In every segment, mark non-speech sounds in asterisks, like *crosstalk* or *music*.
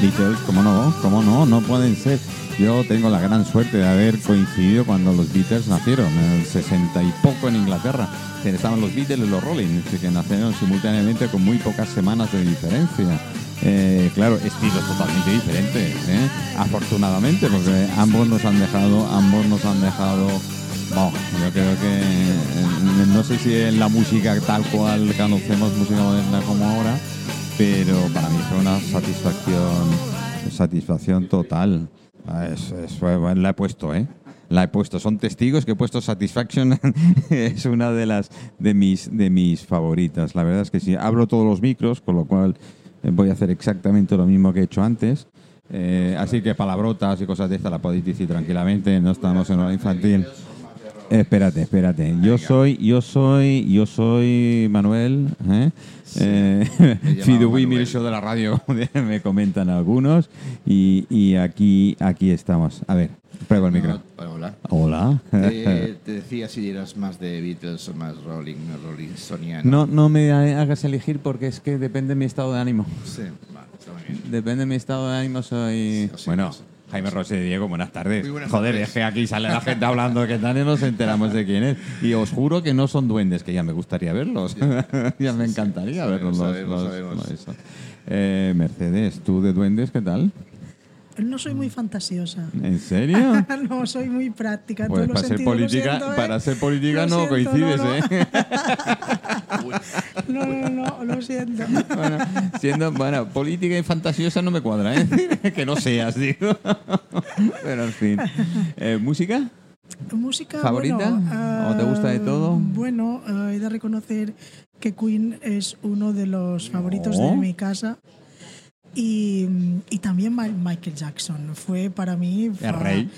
Beatles, ¿cómo no? ¿Cómo no? No pueden ser. Yo tengo la gran suerte de haber coincidido cuando los Beatles nacieron, en el 60 y poco en Inglaterra. Estaban los Beatles y los Rolling, que nacieron simultáneamente con muy pocas semanas de diferencia. Eh, claro, estilos totalmente diferentes, ¿eh? afortunadamente, porque ambos nos han dejado, ambos nos han dejado. Bueno, yo creo que eh, no sé si en la música tal cual conocemos música moderna como ahora, pero para mí fue una satisfacción, satisfacción total. Es- es- fue- la he puesto, ¿eh? La he puesto. Son testigos que he puesto Satisfaction. *laughs* es una de las de mis de mis favoritas. La verdad es que sí. Abro todos los micros, con lo cual eh, voy a hacer exactamente lo mismo que he hecho antes. Eh, así que palabrotas y cosas de estas la podéis decir tranquilamente. No estamos en hora infantil. Espérate, espérate. Yo soy, yo soy, yo soy Manuel. ¿eh? Eh, llamaba *laughs* Fidui Manuel. Show de la radio, *laughs* me comentan algunos. Y, y aquí, aquí estamos. A ver, prueba el micro. No, hola. Hola. Te, *laughs* te decía si eras más de Beatles o más Rolling, Rolling Soniano. No, no me hagas elegir porque es que depende de mi estado de ánimo. Sí, vale, está muy bien. Depende de mi estado de ánimo, soy. Sí, bueno, sí. Jaime Rosé Diego, buenas tardes. Muy buenas Joder, tardes. es que aquí sale la gente hablando que tal y nos enteramos de quién es. Y os juro que no son duendes, que ya me gustaría verlos. *laughs* ya me encantaría verlos. Eh, Mercedes, ¿tú de duendes qué tal? No soy muy fantasiosa. ¿En serio? *laughs* no, soy muy práctica. en Pues todos los para ser política, siento, ¿eh? para ser política Lo no siento, coincides, no, no. ¿eh? *laughs* No, no, no, lo siento. Bueno, siendo, bueno, política y fantasiosa no me cuadra, ¿eh? *laughs* que no seas, digo. Pero en fin. Eh, ¿Música? ¿Música ¿Favorita? bueno, ¿O te gusta de todo? Bueno, eh, he de reconocer que Queen es uno de los favoritos No. de mi casa. Y, y también Michael Jackson. Fue para mí. El fa- rey.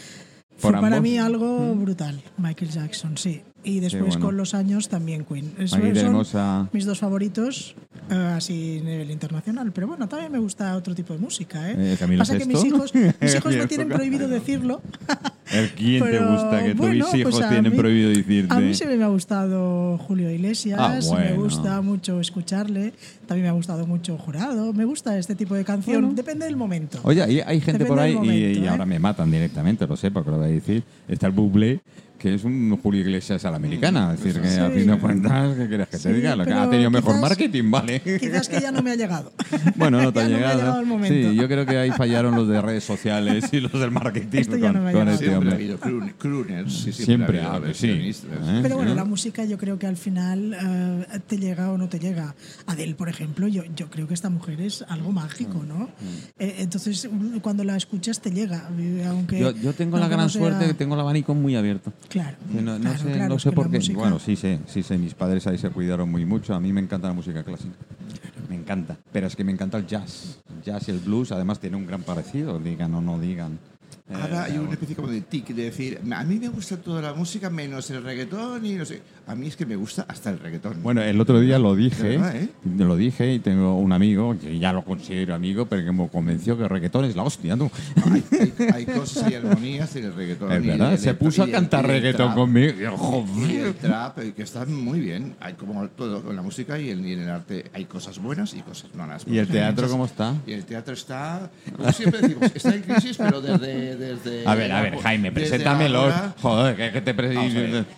Fue para ambos. mí algo brutal, Michael Jackson, sí. Y después bueno. con los años también Queen. Es- Aquí son tenemos a... mis dos favoritos, eh, así a nivel internacional. Pero bueno, también me gusta otro tipo de música. ¿eh? Eh, Pasa que *laughs* mis hijos, mis hijos me tienen prohibido decirlo. *laughs* El quién te gusta, que bueno, tus hijos pues tienen mí- prohibido decirte. A mí siempre me ha gustado Julio Iglesias, Ah, bueno. me gusta mucho escucharle, también me ha gustado mucho Jurado, me gusta este tipo de canción, Bueno. depende del momento. Oye, hay, gente Depende por ahí del y- momento, y, ¿eh? ahora me matan directamente, lo sé, porque lo voy a decir. Está el Bublé, que es un Julio Iglesias a la americana. Es decir, que a Sí. fin de cuentas, ¿qué quieres que te diga? Lo que pero ha tenido mejor quizás- marketing, ¿vale? Quizás que ya no me ha llegado. *laughs* Bueno, no te ha Ya no me ha llegado. llegado el momento. sí, yo creo que ahí fallaron los de redes sociales y los del marketing Esto ya con, no me ha con llegado. este Siempre ha hombre. habido croon- crooners. sí, Siempre, ha habido que sí. ¿Eh? Pero bueno, ¿Eh? la música yo creo que al final eh, te llega o no te llega. Adele, por ejemplo, yo, yo creo que esta mujer es algo mágico, ¿no? Eh, entonces, cuando la escuchas te llega, aunque... Yo, yo tengo la gran suerte que tengo el abanico muy abierto. Claro, no, no claro, sé, claro, no sé por qué. música- Bueno, sí sé, sí sé. Mis padres ahí se cuidaron muy mucho. A mí me encanta la música clásica. Me encanta. Pero es que me encanta el jazz. El jazz y el blues, además, tiene un gran parecido, digan o no digan. Eh, Ahora hay pero una especie como de tic de decir, a mí me gusta toda la música menos el reggaetón y no sé. A mí es que me gusta hasta el reggaetón. Bueno, el otro día lo dije, verdad, ¿eh? lo dije y tengo un amigo, que ya lo considero amigo, pero que me convenció que el reggaetón es la hostia, ¿no? hay, hay- hay cosas y armonías en el reggaetón. Es verdad, el- se puso a cantar el reggaetón trap. conmigo. Y el trap, que está muy bien. Hay como todo, con la música y, en el arte hay cosas buenas y cosas malas. ¿Y el teatro muchas- cómo está? Y el teatro está, como siempre decimos, está en crisis, pero desde... desde A ver, a ver, Jaime, preséntamelo. Joder, que, te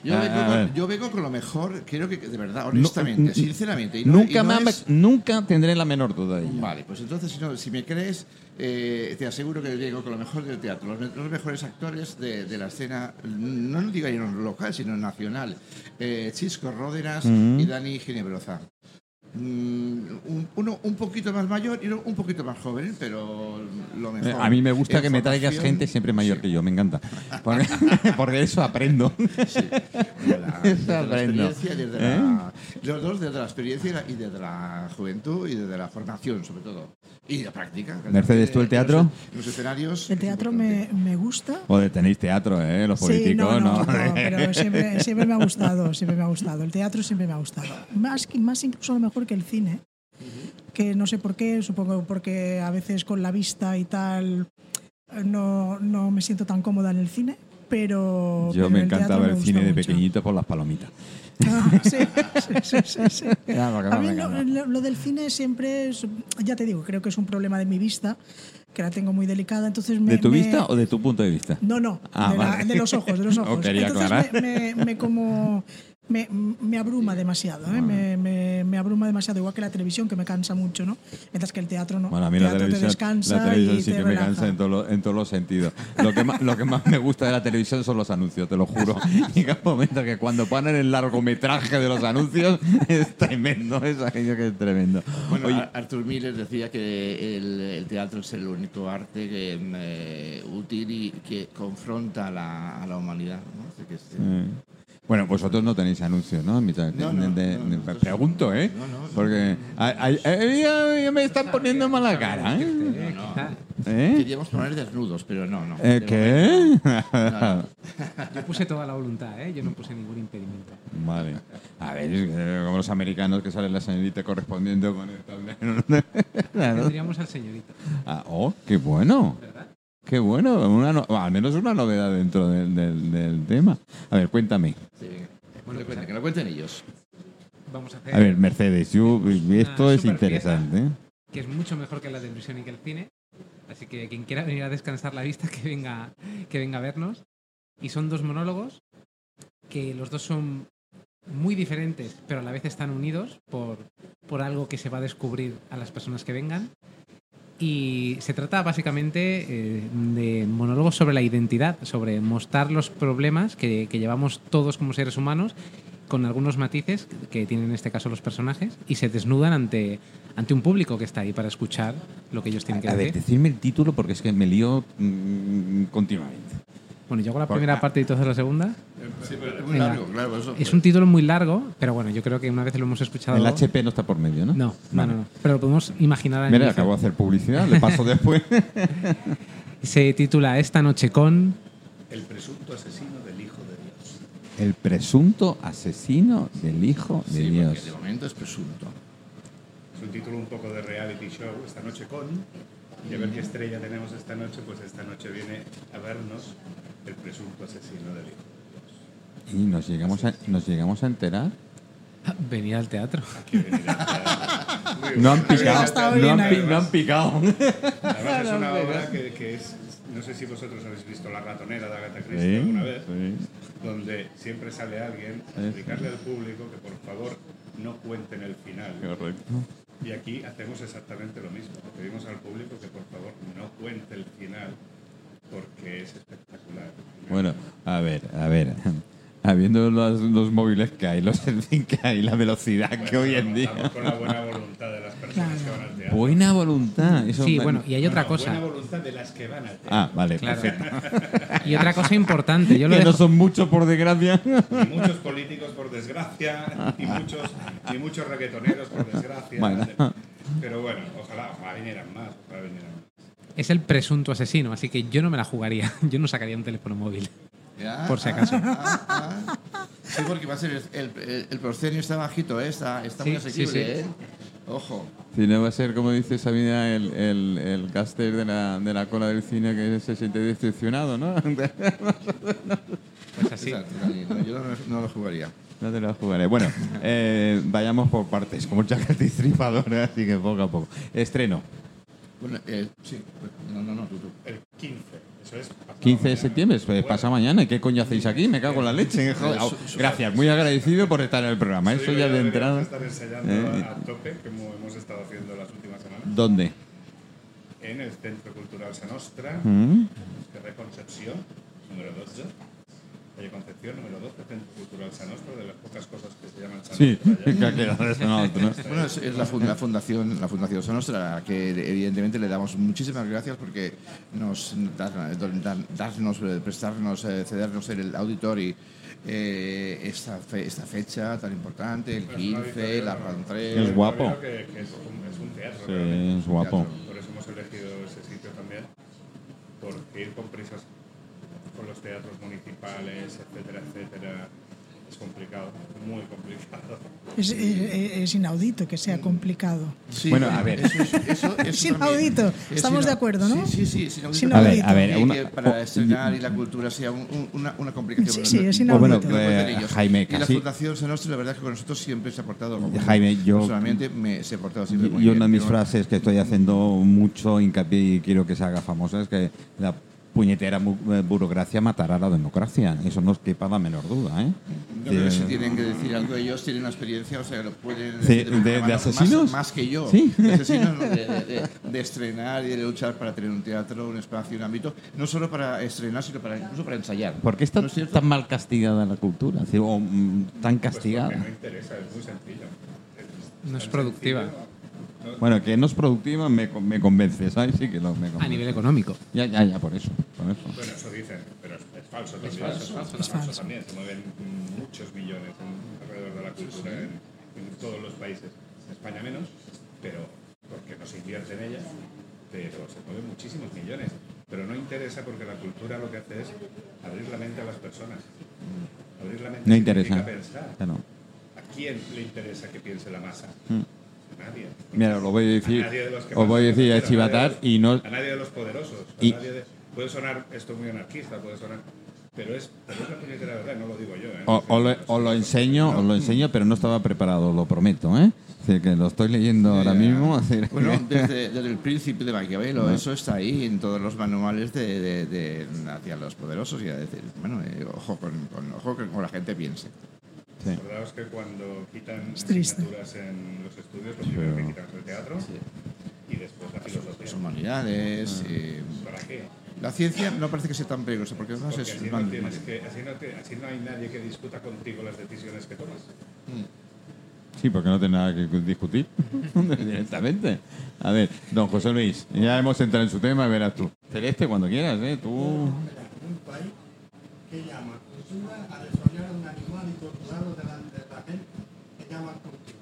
Yo, vengo con, yo vengo con lo mejor, creo que de verdad, honestamente, No, sinceramente. y no- nunca, y no me- es- nunca tendré la menor duda de ello. Vale, pues entonces si, no- si me crees, eh, te aseguro que vengo con lo mejor del teatro, los, los mejores actores de, de la escena, no lo digo yo local, sino nacional. Eh, Chisco Ródenas y Dani Ginebroza. Mm, un, uno un poquito más mayor y uno un poquito más joven, pero lo mejor. Eh, A mí me gusta que me traigas gente siempre mayor sí. que yo, me encanta. Porque, *laughs* porque eso aprendo. *laughs* de la, Eso la aprendo. experiencia, desde ¿Eh? la, los dos desde la experiencia y la- desde la juventud y desde la formación, sobre todo. Y de la práctica. Mercedes, ¿tú el teatro? En los, en los escenarios. El teatro me, me gusta. Joder, tenéis teatro, ¿eh? Los Sí, políticos, no, ¿no? no, no, pero *laughs* siempre, siempre me ha gustado, siempre me ha gustado. El teatro siempre me ha gustado. Más, que- más incluso a lo mejor que el cine, que no sé por qué, supongo porque a veces con la vista y tal eh, no, no me siento tan cómoda en el cine, pero... Yo pero me el encanta teatro ver me cine de mucho. pequeñito por las palomitas. Ah, sí, sí, sí, sí, *laughs* porque A mí lo, lo- lo del cine siempre es, ya te digo, creo que es un problema de mi vista, que la tengo muy delicada. Entonces me, ¿De tu me- vista o de tu punto de vista? No, no, Ah, de, la- vale. de los ojos, de los No *laughs* ojos. quería Entonces aclarar. me, me- me como me, me abruma demasiado, ¿eh? me, me- me abruma demasiado, igual que la televisión que me cansa mucho, ¿no? Mientras que el teatro no. Bueno, a mí el la televisión, te descansa la televisión y sí te que me cansa en, todo lo- en todos los sentidos. Lo que, más, lo que más me gusta de la televisión son los anuncios, te lo juro. *laughs* Llega un momento que cuando ponen el largometraje de los anuncios *laughs* es tremendo, es aquello que es tremendo. Bueno, Oye, Ar- Arthur Miller decía que el, el teatro es el único arte que, eh, útil y que confronta a la, a la humanidad. ¿no? Así que es- eh, bueno, vosotros no tenéis anuncios, ¿no? En mitad- No, no, de- de- no, de- nosotros- pregunto, ¿eh? No, no, Porque ay, ay, me están poniendo mala cara, ¿eh? ¿Eh? Queríamos poner desnudos, pero no, no. ¿Eh, ¿Qué? *laughs* Yo puse toda la voluntad, ¿eh? Yo no puse ningún impedimento. Vale. A ver, como los americanos que sale la señorita correspondiendo con el tablero. *laughs* Claro. Tendríamos al señorito, Ah, oh, qué bueno. Qué bueno. Una no- al menos una novedad dentro del, del- del tema. A ver, cuéntame. Sí, bueno, que, cuenten, que lo cuenten ellos. Vamos a hacer A ver, Mercedes, yo, esto es interesante. ¿eh? que es mucho mejor que la televisión y que el cine. Así que quien quiera venir a descansar la vista, *laughs* que venga, que venga a vernos. Y son dos monólogos que los dos son muy diferentes, pero a la vez están unidos por, por algo que se va a descubrir a las personas que vengan. Y se trata básicamente eh, de monólogos sobre la identidad, sobre mostrar los problemas que, que llevamos todos como seres humanos, con algunos matices que tienen en este caso los personajes, y se desnudan ante, ante un público que está ahí para escuchar lo que ellos tienen que A ver, decir. decidme el título porque es que me lío mm, continuamente. Bueno, yo hago la Por- primera parte y tú haces la segunda. Sí, pero es muy Venga. largo, claro. Eso, Es un título muy largo, pero bueno, yo creo que una vez lo hemos escuchado. El HP no está por medio, ¿no? No, no, Vale. no, no. Pero lo podemos imaginar Mira, inicio. acabo de hacer publicidad, le paso después. *laughs* Se titula Esta noche con. El presunto asesino del Hijo de Dios. El presunto asesino del Hijo de sí, porque Dios. de momento es presunto. Es un título un poco de reality show, esta noche con. Y a ver qué estrella tenemos esta noche, pues esta noche viene a vernos el presunto asesino del Hijo de Dios. Y nos llegamos a, nos llegamos a enterar. Venir al teatro. No han picado. No han, pi- no han picado. Además es una *laughs* obra que, que es, no sé si vosotros habéis visto La ratonera de Agatha Christie Sí, alguna vez, sí. donde siempre sale alguien a explicarle al público que por favor no cuenten el final. Correcto. Y aquí hacemos exactamente lo mismo. Le pedimos al público que por favor no cuente el final porque es espectacular. Bueno, a ver, a ver. *laughs* Habiendo los, los móviles que hay, los *laughs* fin que hay, la velocidad que hoy en día. Estamos con la buena voluntad de las personas que van al teatro. Buena voluntad. Eso Sí, me- bueno, y hay otra No, cosa. Buena voluntad de las que van al teatro. Ah, vale, Claro. perfecto. *laughs* Y otra cosa importante, yo lo Que no son muchos, por desgracia. Ni muchos políticos, por desgracia, ni muchos, ni muchos reggaetoneros, por desgracia. Bueno. Pero bueno, ojalá, ojalá vinieran más, ojalá vinieran más. es el presunto asesino, así que yo no me la jugaría. *laughs* Yo no sacaría un teléfono móvil. Ya, Por si acaso. ah, ah. Sí, porque va a ser el, el, el proscenio está bajito, ¿eh? está, está muy Sí, sí, asequible. sí. ¿eh? Ojo. Si no va a ser, como dice Sabina, el, el, el caster de la, de la cola del cine que se siente decepcionado, ¿no? Pues así. Exacto, yo no, no lo jugaría. No te la jugaré. Bueno, eh, vayamos por partes, como chacal destripadora, así que poco a poco. Estreno, Bueno, eh, sí, no, no, no, tú, tú. El 15, eso es. pasado 15 de septiembre, pues pasa mañana. ¿Y qué coño hacéis aquí? Me cago en la leche. Gracias, muy agradecido por estar en el programa. Eso ya de entrada. estar ensayando Eh, a tope, como hemos estado haciendo las últimas semanas, ¿Dónde? en el Centro Cultural Sanostra, ¿Mm? Carrer Concepción, número 12. Calle Concepción, número 12, Centro Cultural Sanostra, de las pocas cosas que se llaman Sí, Sanostra. *laughs* que no, otro, ¿no? Bueno, es, es la, la fundación, la fundación Sonostra, a la que evidentemente le damos muchísimas gracias porque nos da- da- darnos, eh, prestarnos, eh, cedernos el auditorio eh, esta, fe- esta fecha tan importante, el 15, la rentrée. Es guapo. Que, que es, un, es un teatro. Sí, realmente. es guapo. Por eso hemos elegido ese sitio también, porque ir con prisas con los teatros municipales, etcétera, etcétera, Es complicado, muy complicado. Es, es- es inaudito que sea complicado. Sí, Bueno, a ver. eso es- eso- eso *laughs* Es inaudito. Es Estamos de acuerdo, ¿no? Sí, sí, sí. Es inaudito. A ver, a ver, una- que para oh, estrenar y la cultura sea un- un- una, una complicación. Sí, sí, es Bueno, inaudito. no lo cuenten eh. Jaime, y la casi- Fundación Senostri, la verdad es que con nosotros siempre se ha portado Jaime, yo- Personalmente me, se ha portado siempre muy Y bien. una de mis Yo- frases que estoy haciendo mucho hincapié y quiero que se haga famosa es que la puñetera bu- eh, burocracia matará la democracia. Eso no os quepa la menor duda. ¿eh? Yo creo que Sí. si tienen que decir algo, ellos tienen una experiencia, o sea, lo pueden de- de asesinos. Más, más que yo. Sí. De asesinos, no, de, de- de- de estrenar y de luchar para tener un teatro, un espacio, un ámbito, no solo para estrenar, sino para incluso para ensayar. ¿Por qué está ¿No es tan mal castigada la cultura? O, mm, tan Pues castigada. porque no interesa, es muy sencillo. No es productiva. sencillo. No- Bueno, que no es productiva me, con- me convence, ¿sabes? Sí que lo, me convence. A nivel económico. Ya, ya, ya, por eso. Por eso. Bueno, eso dicen, pero es, es falso también. falso, eso es falso. también. Se mueven muchos millones en- alrededor de la cultura en, en todos los países. En España menos, pero porque no se invierte en ella, pero se mueven muchísimos millones. Pero no interesa porque la cultura lo que hace es abrir la mente a las personas. Abrir la mente No interesa. pensar. Ya no. ¿A quién le interesa que piense la masa? Mm. A nadie. Mira, lo voy a decir. A Os voy a decir a chivatar y no. A nadie de los poderosos. a Y- nadie de- puede sonar esto muy anarquista, puede sonar. Pero es, pero es la puñetera verdad, no lo digo yo. ¿eh? O, o lo, o lo enseño, os lo enseño, pero no estaba preparado, lo prometo, ¿eh? Es decir, que lo estoy leyendo ahora mismo. Bueno, desde, desde el príncipe de Maquiavelo, eso está ahí en todos los manuales de, de- de- hacia los poderosos y a decir, bueno, eh, ojo, con, con- ojo con, con la gente piense. Sí. Acordaos que cuando quitan Es triste. asignaturas en los estudios, lo primero que quitan es el teatro y después la filosofía. Las humanidades, Ah. eh, ¿Para qué? la ciencia no parece que sea tan peligrosa, porque además Porque es así no, más- tienes más- que, así, no te- así no hay nadie que discuta contigo las decisiones que tomas. Sí, porque no tiene nada que discutir *laughs* directamente. A ver, don José Luis, ya hemos entrado en su tema, verás tú. Celeste, cuando quieras, ¿eh? Tú. un país que llama cultura a desarrollar un animal y torturarlo delante de la gente que llama cultura.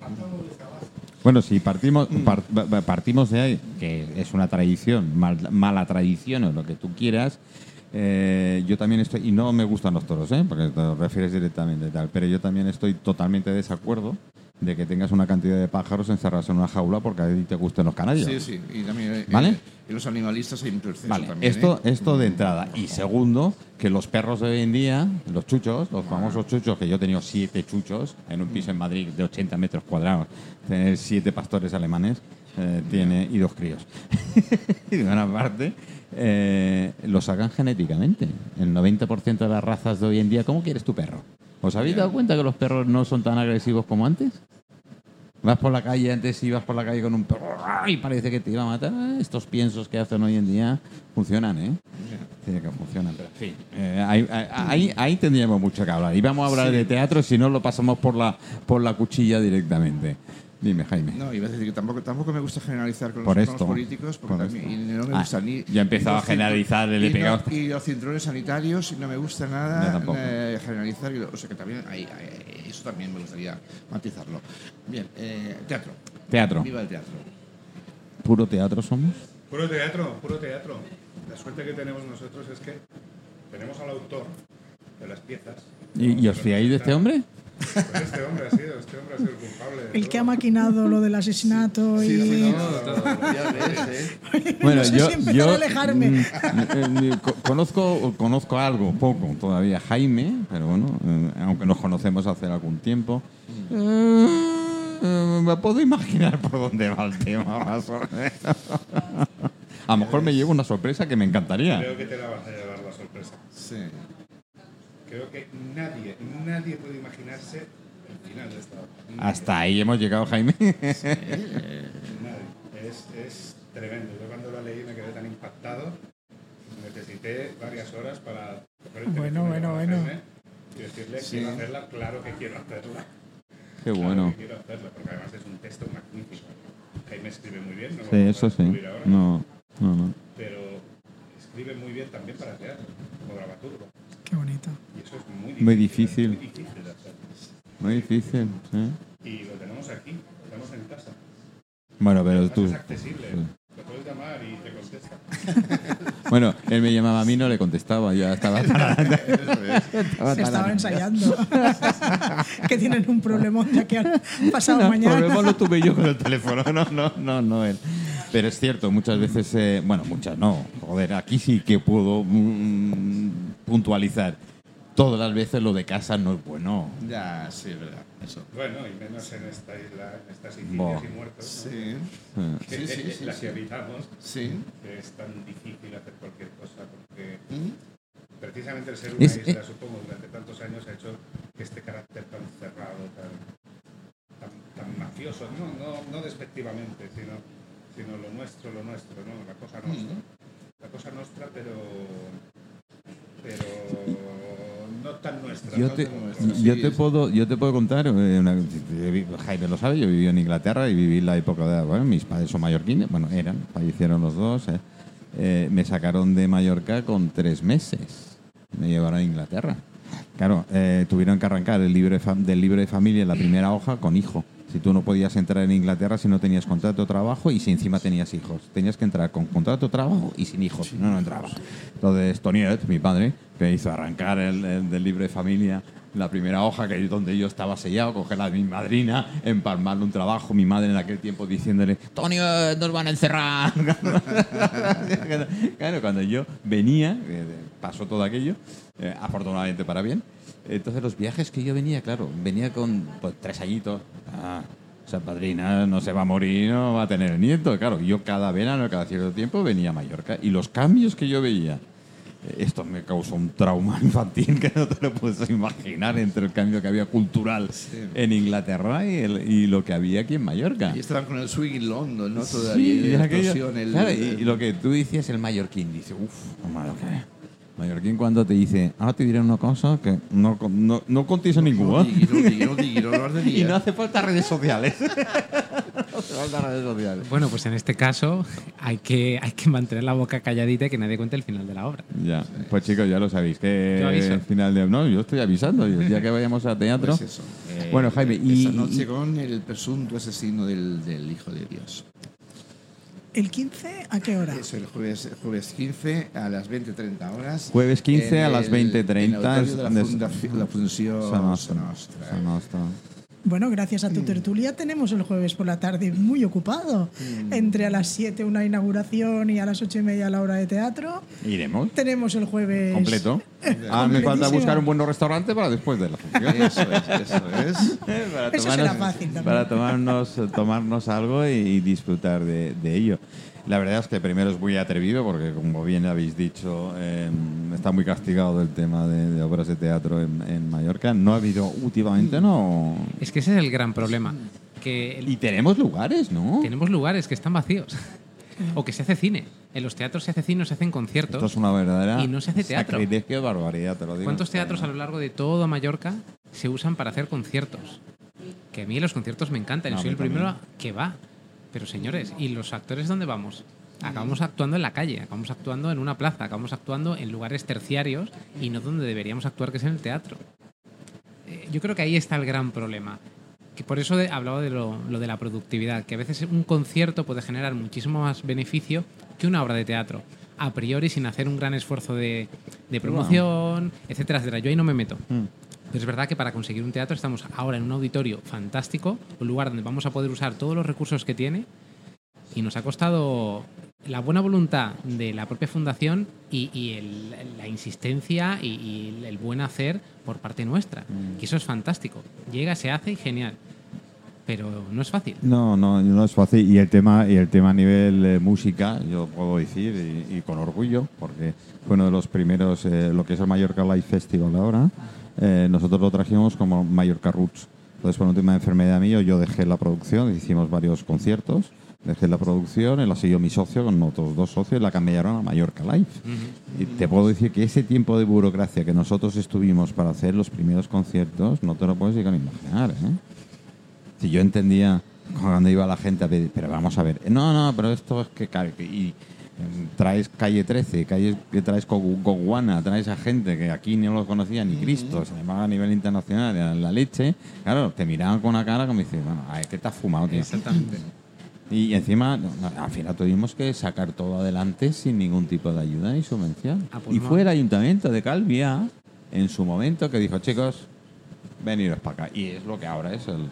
Partamos de esa base. Bueno, si partimos, par- pa- partimos de ahí, que es una tradición, mal- mala tradición o lo que tú quieras, eh, yo también estoy, y no me gustan los toros, ¿eh? porque te lo refieres directamente y tal, pero yo también estoy totalmente de desacuerdo de que tengas una cantidad de pájaros encerrados en una jaula porque a ti te gusten los canarios. Sí, sí, y también eh, ¿Vale? eh, y los animalistas hay mucho exceso Vale, también. esto, ¿eh? esto de entrada. Y segundo, que los perros de hoy en día, los chuchos, los famosos chuchos, que yo he tenido siete chuchos en un piso en Madrid de 80 metros cuadrados, tener siete pastores alemanes, eh, tiene y dos críos. *laughs* y de una parte, eh, lo sacan genéticamente. El 90% de las razas de hoy en día, ¿cómo quieres tu perro? ¿Os habéis dado cuenta que los perros no son tan agresivos como antes? Vas por la calle, antes ibas por la calle con un perro y parece que te iba a matar. Ah, Estos piensos que hacen hoy en día funcionan, ¿eh? Sí, que funcionan, pero en fin. eh, ahí, ahí- ahí tendríamos mucho que hablar. Y vamos a hablar de teatro, si no lo pasamos por la, por la cuchilla directamente. Dime, Jaime. No, iba a decir que tampoco, tampoco me gusta generalizar con, Por los, con esto, los políticos, porque por también, esto. y no me Ah, gusta ni. ya he empezado ni a los generalizar, le he y pegado. no- y los cinturones sanitarios, y no me gusta nada eh, generalizar. o sea que también, hay- hay- eso también me gustaría matizarlo. Bien, eh, teatro. Teatro. Viva el teatro. ¿Puro teatro somos? Puro teatro, puro teatro. La suerte que tenemos nosotros es que tenemos al autor de las piezas. ¿Y, y os fiáis de este hombre? Pues este hombre ha sido, este hombre ha sido el culpable. El todo. que ha maquinado lo del asesinato y... Sí, sí, no, *laughs* ya ves, ¿eh? Bueno, No sé yo, si yo a alejarme. mm, eh, eh, co- conozco, conozco algo, poco todavía, Jaime, pero bueno, eh, aunque nos conocemos hace algún tiempo, eh, me puedo imaginar por dónde va el tema. más o menos. A lo mejor me llevo una sorpresa que me encantaría. Creo que te la vas a llevar la sorpresa. Sí. Creo que nadie, nadie puede imaginarse el final de esta obra. Hasta ahí hemos llegado, Jaime. *laughs* Nadie. Es, es tremendo. Yo cuando lo leí me quedé tan impactado. Necesité varias horas para coger el Bueno, bueno, bueno. Y decirle, Sí. quiero hacerla, claro que quiero hacerla. Qué Claro bueno. que quiero hacerla, porque además es un texto magnífico. Jaime escribe muy bien, no lo Sí, vamos a eso sí. descubrir ahora, No, no, no. pero escribe muy bien también para teatro, como dramaturgo. Qué bonito. Muy difícil. Muy difícil. Muy difícil sí. Y lo tenemos aquí, lo tenemos en casa. Bueno, pero tú... es accesible. sí. Lo puedes llamar y te contesta. *laughs* Bueno, él me llamaba a mí, no le contestaba, ya estaba para *laughs* *laughs* Se estaba ensayando. que tienen un problemón ya que han pasado No, mañana. problema lo tuve yo con el teléfono, no, no, no, no él. Pero es cierto, muchas veces, eh, bueno, muchas no, joder, aquí sí que puedo mm, puntualizar. Todas las veces lo de casa no es bueno. Ya, sí, es verdad. Eso. Bueno, y menos en esta isla, en estas. Sicilias y muertos, ¿no? Sí, Eh, que Sí, sí, sí, las sí. que habitamos, sí. que es tan difícil hacer cualquier cosa porque ¿Mm? precisamente el ser una Es- isla, supongo, durante tantos años ha hecho que este carácter tan cerrado, tan, tan, tan mafioso, no, no, no despectivamente, sino, sino lo nuestro, lo nuestro, ¿no? La cosa nuestra. La cosa nuestra, pero, pero no tan nuestra. Yo no te, tan nuestra. yo sí, te puedo, yo te puedo contar, eh, una- Jaime lo sabe, yo viví en Inglaterra y viví la época de, bueno, mis padres son mallorquines, bueno, eran, fallecieron los dos, eh. Eh, me sacaron de Mallorca con tres meses, me llevaron a Inglaterra. Claro, eh, tuvieron que arrancar el libro de del libro de familia en la primera hoja con hijo. Si tú no podías entrar en Inglaterra si no tenías contrato de trabajo y si encima tenías hijos. Tenías que entrar con contrato de trabajo y sin hijos, si no, no entrabas. Entonces, Toniet, mi padre, que hizo arrancar el, el del libro de familia, la primera hoja que donde yo estaba sellado, coger a mi madrina, empalmarle un trabajo, mi madre en aquel tiempo diciéndole, Toniet, nos van a encerrar. *laughs* claro, cuando yo venía, eh, pasó todo aquello, eh, afortunadamente para bien. Entonces los viajes que yo venía, claro, venía con pues, tres añitos. Ah, esa padrina no se va a morir, no va a tener nieto. Claro, yo cada verano, cada cierto tiempo venía a Mallorca y los cambios que yo veía, esto me causó un trauma *laughs* infantil que no te lo puedes imaginar entre el cambio que había cultural en Inglaterra y, el- y lo que había aquí en Mallorca. Y estaban con el swing in London, ¿no? Sí, Todavía. y la aquello- el- claro, y, y lo que tú decías, el mallorquín, dice, uff, Mallorquín cuando te dice, ahora te diré una cosa que no, no, no contiese No ninguna. *laughs* Y no hace falta redes sociales. *laughs* no hace falta redes sociales. Bueno, pues en este caso hay que, hay que mantener la boca calladita y que nadie cuente el final de la obra. Ya, pues chicos, ya lo sabéis, que Yo aviso. el final de... No, yo estoy avisando, y el día que vayamos a teatro... Pues eso. Bueno, Jaime, y... Esta noche con el presunto asesino del, del Hijo de Dios. ¿El 15 a qué hora? Es el jueves, jueves 15 a las 20.30 horas. Jueves 15 en a las el- en el 20:30 de la, de- fundaci- la Función Sa Nostra. Nostra. Sa Nostra. Bueno, gracias a tu Mm. tertulia tenemos el jueves por la tarde muy ocupado. Mm. Entre a las 7 una inauguración y a las 8 y media la hora de teatro. Iremos. Tenemos el jueves... Completo. *laughs* Ah, me falta buscar un buen restaurante para después de la función. Eso es, eso es. *laughs* para Eso será fácil también. Para tomarnos, tomarnos algo y, y disfrutar de, de ello. La verdad es que primero es muy atrevido porque, como bien habéis dicho, eh, está muy castigado el tema de, de obras de teatro en, en Mallorca. No ha habido últimamente, no. Es que ese es el gran problema. Que el- Y tenemos lugares, ¿no? tenemos lugares que están vacíos. *laughs* o que se hace cine. En los teatros se hace cine se hacen conciertos. Esto es una verdadera Y no se hace teatro. de barbaridad, te lo digo. ¿Cuántos teatros a lo largo de todo Mallorca se usan para hacer conciertos? Que a mí los conciertos me encantan. No, a soy el primero que va. Pero señores, ¿y los actores dónde vamos? Acabamos actuando en la calle, acabamos actuando en una plaza, acabamos actuando en lugares terciarios y no donde deberíamos actuar, que es en el teatro. Eh, yo creo que ahí está el gran problema. Que por eso he hablado de lo, lo de la productividad, que a veces un concierto puede generar muchísimo más beneficio que una obra de teatro, a priori sin hacer un gran esfuerzo de, de promoción, etcétera, etcétera. Yo ahí no me meto. Mm. Pero es verdad que para conseguir un teatro estamos ahora en un auditorio fantástico, un lugar donde vamos a poder usar todos los recursos que tiene y nos ha costado la buena voluntad de la propia fundación y, y el- la insistencia y, y el buen hacer por parte nuestra. Y eso es fantástico. Llega, se hace y genial. Pero no es fácil. No, no, no es fácil. Y el tema, y el tema a nivel eh, música, yo puedo decir, y, y con orgullo, porque fue uno de los primeros, eh, lo que es el Mallorca Live Festival ahora, eh, nosotros lo trajimos como Mallorca Roots. Entonces, por un tema de enfermedad mío, yo dejé la producción, hicimos varios conciertos, dejé la producción, y la siguió mi socio con otros dos socios, y la cambiaron a Mallorca Live. Y te puedo decir que ese tiempo de burocracia que nosotros estuvimos para hacer los primeros conciertos, no te lo puedes llegar a imaginar, ¿eh? Si yo entendía cuando iba la gente a pedir, pero vamos a ver, no, no, pero esto es que y, traes calle 13, calle, que traes Coguana, traes a gente que aquí no lo conocía ni Cristo, se llamaba a nivel internacional, era la leche, claro, te miraban con una cara como diciendo, bueno, ay, ¿qué te has fumado, tío? Exactamente. Y encima, al final tuvimos que sacar todo adelante sin ningún tipo de ayuda ni subvención. Ah, pues y no. fue el ayuntamiento de Calvia, en su momento, que dijo, chicos, veniros para acá. Y es lo que ahora es el,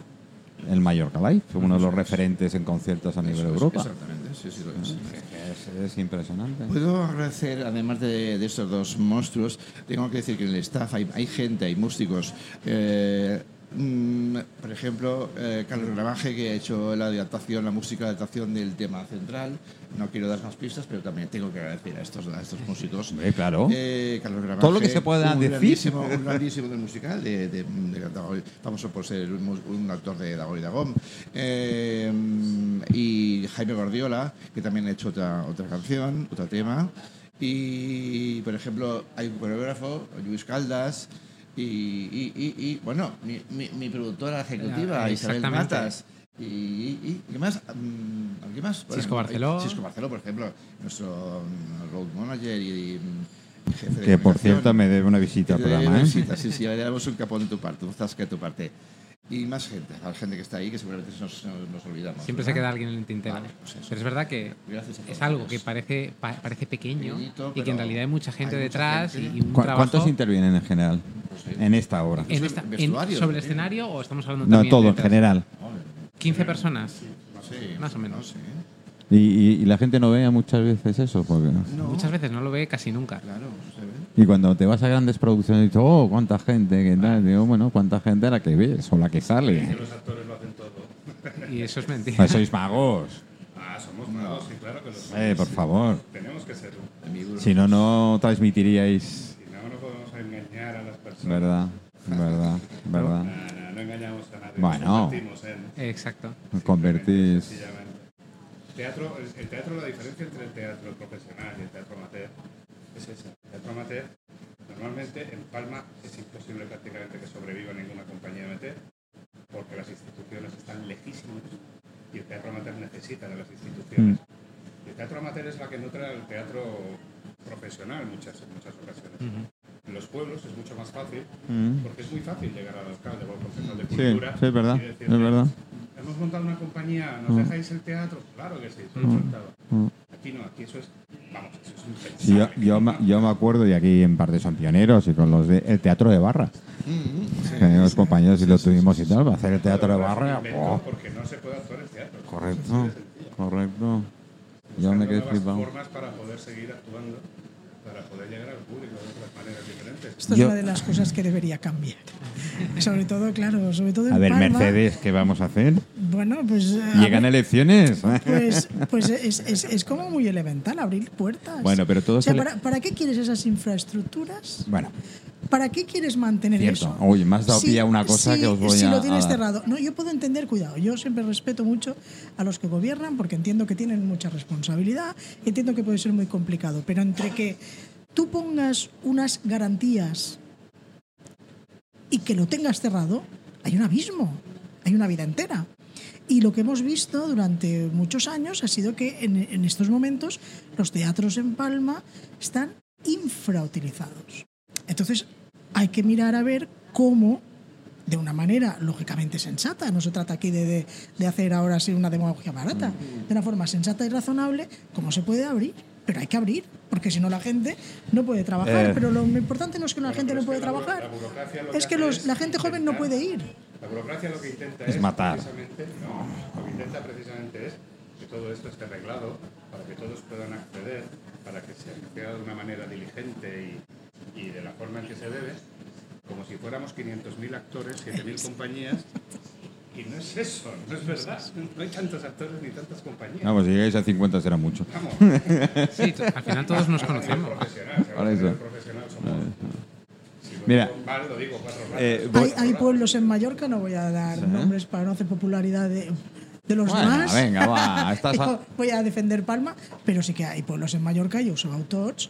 el Mallorca Live, uno de los referentes en conciertos a nivel Eso es, Europa. Exactamente, sí, sí, lo es. Es, es impresionante. Puedo agradecer, además de, de estos dos monstruos, tengo que decir que en el staff hay, hay gente, hay músicos. eh, mm, por ejemplo, eh, Carlos Gramaje, que ha hecho la adaptación, la música de adaptación del tema central. No quiero dar más pistas, pero también tengo que agradecer a estos, a estos músicos. Hombre, claro. Eh, Carlos Gramaje, Todo lo que se pueda un decir. Grandísimo, un grandísimo del musical, de, de, de famoso por ser un, actor de Dagoy Dagón. Eh, y Jaime Gordiola, que también ha hecho otra, otra canción, otro tema. Y, por ejemplo, hay un coreógrafo, Luis Caldas. Y, y- y- y, bueno, mi, mi- mi productora ejecutiva, Ah, Isabel. Matas. Y, y, y ¿qué más? Mm, ¿Qué más? Cisco Bueno, Barceló. Cisco Barceló, por ejemplo, nuestro mm, road manager y, y, mm, jefe de Que por cierto me debe una visita al programa. ¿eh? visita, Sí, sí, le damos un capón de tu parte, un zasca de tu parte. Y más gente, hay gente que está ahí que seguramente nos, nos, nos olvidamos. Siempre se ¿verdad? queda alguien en el tintero. Vale, pues pero es verdad que es algo que parece, pa- parece pequeño Pequeñito, y que en realidad hay mucha gente hay mucha detrás gente. y un ¿Cu- trabajo... ¿Cuántos intervienen en general Pues, en esta obra? en esta- es en- ¿Sobre el escenario o estamos hablando No, también todo en general. 15 personas. Sí, Más o menos. Sí. Y, y- y la gente no vea muchas veces eso. Porque, No, Muchas veces no lo ve casi nunca. Claro, se ve. Y cuando te vas a grandes producciones, dices, oh, cuánta gente, qué tal. Digo, bueno, cuánta gente la que ves o la que sale. Los actores lo hacen todo. Y eso es mentira. Pues sois magos. Ah, somos magos, sí, claro que lo somos. Eh, por favor. Tenemos que serlo. Si no, no transmitiríais. Si no, no podemos engañar a las personas. ¿Verdad? ¿Verdad? *laughs* ¿Verdad? No, no, no engañamos a nadie. Bueno. Nos convertimos en. Exacto. Convertís. Sencillamente. Teatro, el, el teatro, la diferencia entre el teatro profesional y el teatro amateur es esa. Teatro amateur, normalmente en Palma es imposible prácticamente que sobreviva ninguna compañía amateur porque las instituciones están lejísimas y el teatro amateur necesita de las instituciones. Y el teatro amateur es la que nutre al teatro profesional muchas, en muchas ocasiones. En los pueblos es mucho más fácil Mm. porque es muy fácil llegar al alcalde o al concejal de Sí, cultura sí, es verdad. y decirle, Es verdad. Hemos montado una compañía, ¿nos dejáis el teatro? Claro que sí, solo faltaba. Aquí no, aquí eso es, vamos, eso es Sí, yo, impensable. yo, me- yo me acuerdo, y aquí en parte son pioneros, y con los de el teatro de barra. Tenemos compañeros y lo tuvimos y tal, para hacer el teatro de barra. oh, Porque no se puede actuar en teatro. correcto, correcto. Yo me quedé flipado. formas para poder seguir actuando, para poder llegar al público de otras maneras diferentes. Esto Yo- es una de las cosas que debería cambiar. *laughs* sobre todo, claro, sobre todo en A ver, Palma, Mercedes, ¿qué vamos a hacer? Bueno, pues. eh, Llegan elecciones. Pues, *laughs* pues es, es- es como muy elemental abrir puertas. Bueno, pero todo O sea, ¿para, para qué quieres esas infraestructuras? Bueno, ¿Para qué quieres mantener Cierto. eso? Oye, me has dado pie a una cosa si- que os voy si a- lo tienes cerrado. No, yo puedo entender, cuidado, yo siempre respeto mucho a los que gobiernan porque entiendo que tienen mucha responsabilidad, entiendo que puede ser muy complicado, pero entre que tú pongas unas garantías y que lo tengas cerrado, hay un abismo, hay una vida entera. Y lo que hemos visto durante muchos años ha sido que en, en estos momentos los teatros en Palma están infrautilizados. Entonces hay que mirar a ver cómo, de una manera lógicamente sensata, no se trata aquí de, de- de hacer ahora sí una demagogia barata, de una forma sensata y razonable, cómo se puede abrir. Pero hay que abrir, porque si no la gente no puede trabajar. Eh. pero lo importante no es que la gente no puede que la trabajar, la lo es que que los- es la gente joven no intentar- puede ir. La burocracia lo que intenta Es es, matar. precisamente, no, lo que intenta precisamente es que todo esto esté arreglado para que todos puedan acceder, para que se acceda de una manera diligente y, y de la forma en que se debe, como si fuéramos 500.000 actores, 7.000 *laughs* compañías. Y no es eso, no es verdad. No hay tantos actores ni tantas compañías. Vamos, si llegáis a 50 será mucho. Vamos, *laughs* Sí, al final todos nos conocemos. eso. Mira. Eh, Hay, hay pueblos en Mallorca, no voy a dar nombres para no hacer popularidad de, de los Bueno, demás. venga, va, estás *laughs* a- Yo voy a defender Palma, pero sí que hay pueblos en Mallorca, y uso autors,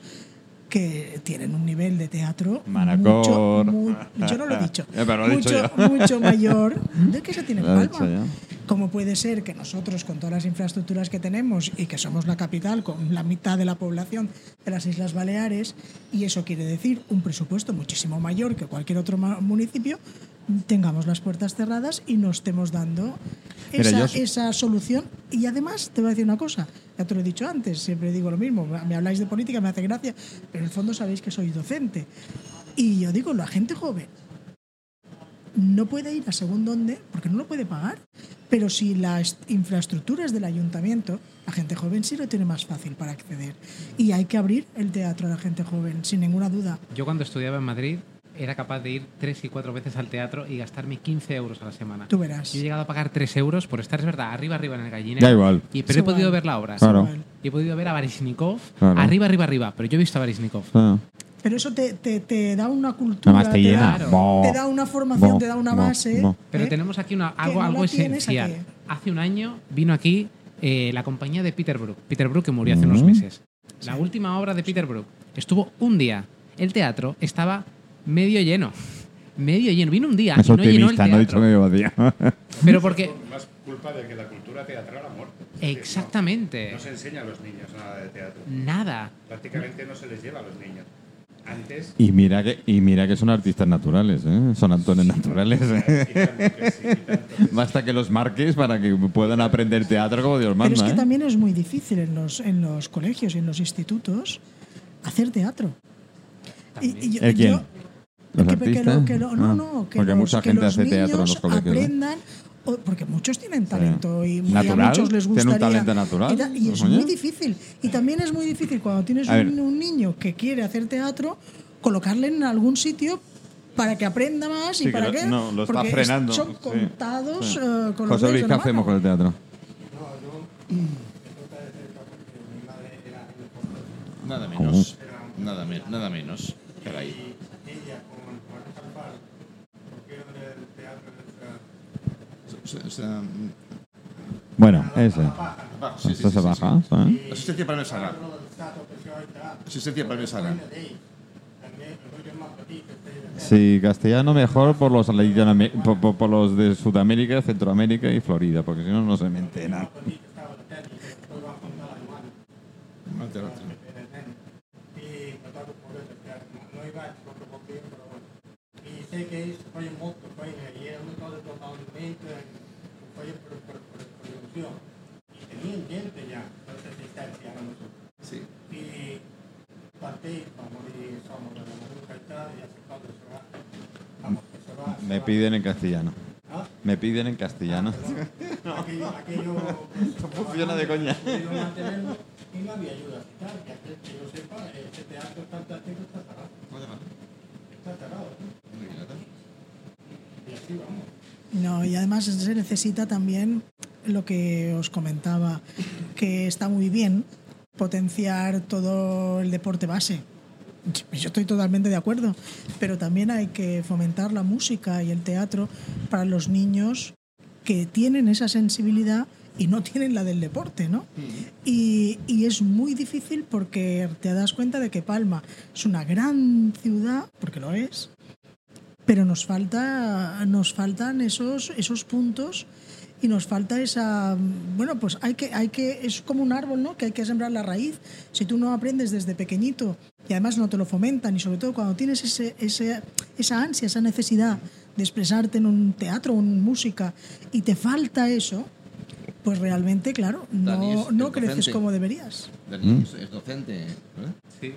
que tienen un nivel de teatro Manacor. mucho, muy- yo no lo he dicho, *laughs* Eh, pero lo he dicho mucho, *laughs* mucho mayor del que se tiene en Palma. Como puede ser que nosotros, con todas las infraestructuras que tenemos y que somos la capital con la mitad de la población de las Islas Baleares, y eso quiere decir un presupuesto muchísimo mayor que cualquier otro municipio, tengamos las puertas cerradas y no estemos dando esa, yo- esa solución. Y además, te voy a decir una cosa, ya te lo he dicho antes, siempre digo lo mismo, me habláis de política, me hace gracia, pero en el fondo sabéis que soy docente. Y yo digo, la gente joven no puede ir a según dónde porque no lo puede pagar. Pero si las infraestructuras del ayuntamiento, la gente joven sí lo tiene más fácil para acceder. Y hay que abrir el teatro a la gente joven, sin ninguna duda. Yo cuando estudiaba en Madrid era capaz de ir tres y cuatro veces al teatro y gastarme 15 euros a la semana. Tú verás. Yo he llegado a pagar 3 euros por estar, es verdad, arriba, arriba en el gallinero. Da igual. Y, pero Es he podido igual. ver la obra. Claro. Y he podido ver a Baryshnikov Claro. arriba, arriba, arriba. Pero yo he visto a Baryshnikov. Ah. Pero eso te, te- te da una cultura, Nada más te te, llena. da, Bo, te da una formación, bo, te da una base. bo. Pero ¿eh? tenemos aquí una, algo, no algo esencial. aquí. Hace un año vino aquí eh, la compañía de Peter Brook. Peter Brook, que murió hace Mm. unos meses. La última obra de Peter Brook estuvo un día. El teatro estaba medio lleno. Medio lleno. Vino un día Es no llenó el no he dicho medio vacío. *laughs* Pero porque... Más culpa de que la cultura teatral ha muerto. Exactamente. No, no se enseña a los niños nada de teatro. Nada. Prácticamente no se les lleva a los niños. Antes, Y mira que, y mira que son artistas naturales, ¿eh? son actores naturales. ¿eh? y tanto que sí, y *laughs* tanto que sí. Basta que los marques para que puedan aprender teatro como Dios Pero manda. es que ¿eh? también es muy difícil en los, en los colegios y en los institutos hacer teatro. Y- y yo- ¿El quién? yo- ¿Los que, que artistas? lo- que lo- no, Ah, no, que porque los, mucha que gente los hace teatro en los colegios. ¿eh? aprendan, o- porque muchos tienen talento y, ¿Natural? a muchos les ¿Tiene un gustaría. talento natural? Y, y es Coño. muy difícil. Y también es muy difícil cuando tienes un, un niño que quiere hacer teatro, colocarle en algún sitio para que aprenda más y Sí, que para que no, lo está porque es- frenando. son Sí, contados sí. eh, con los José Luis, ¿qué hacemos con el teatro? No, yo Nada menos. Nada, nada menos. Caray. Y ella con Juan Salvar, porque era del teatro de nuestra O sea, mm, Bueno, ese. baja, sí, sí, Esto sí, baja. sí. ¿eh? Asistencia ha Asistencia para Sara. Sí, castellano mejor por los, por- por los de Sudamérica, Centroamérica y Florida, porque si no, no se me entera. Por y por, por. Y tenían gente ya, la resistencia a nosotros. Sí. Y partecipano di, insomma, della Maduca Italia, y así cuando se va, vamos, que se va. se Me va. piden en castellano. ¿Ah? Me piden en castellano. *laughs* Aquello, aquello No funciona de coña. podido mantenerlo y no había ayuda fiscal, que aquel que yo sepa, este teatro tanto tiempo está cerrado. Está cerrado, ¿no? Y así vamos. No, y además se necesita también lo que os comentaba, que está muy bien potenciar todo el deporte base. Yo estoy totalmente de acuerdo, pero también hay que fomentar la música y el teatro para los niños que tienen esa sensibilidad y no tienen la del deporte, ¿no? Y, y es muy difícil porque te das cuenta de que Palma es una gran ciudad, porque lo es, pero nos falta nos faltan esos esos puntos y nos falta esa bueno pues hay que hay que es como un árbol no que hay que sembrar la raíz si tú no aprendes desde pequeñito y además no te lo fomentan y sobre todo cuando tienes ese, ese esa ansia esa necesidad de expresarte en un teatro o en música y te falta eso pues realmente claro no, es no creces docente. como deberías Dani es, es docente, ¿verdad? Sí.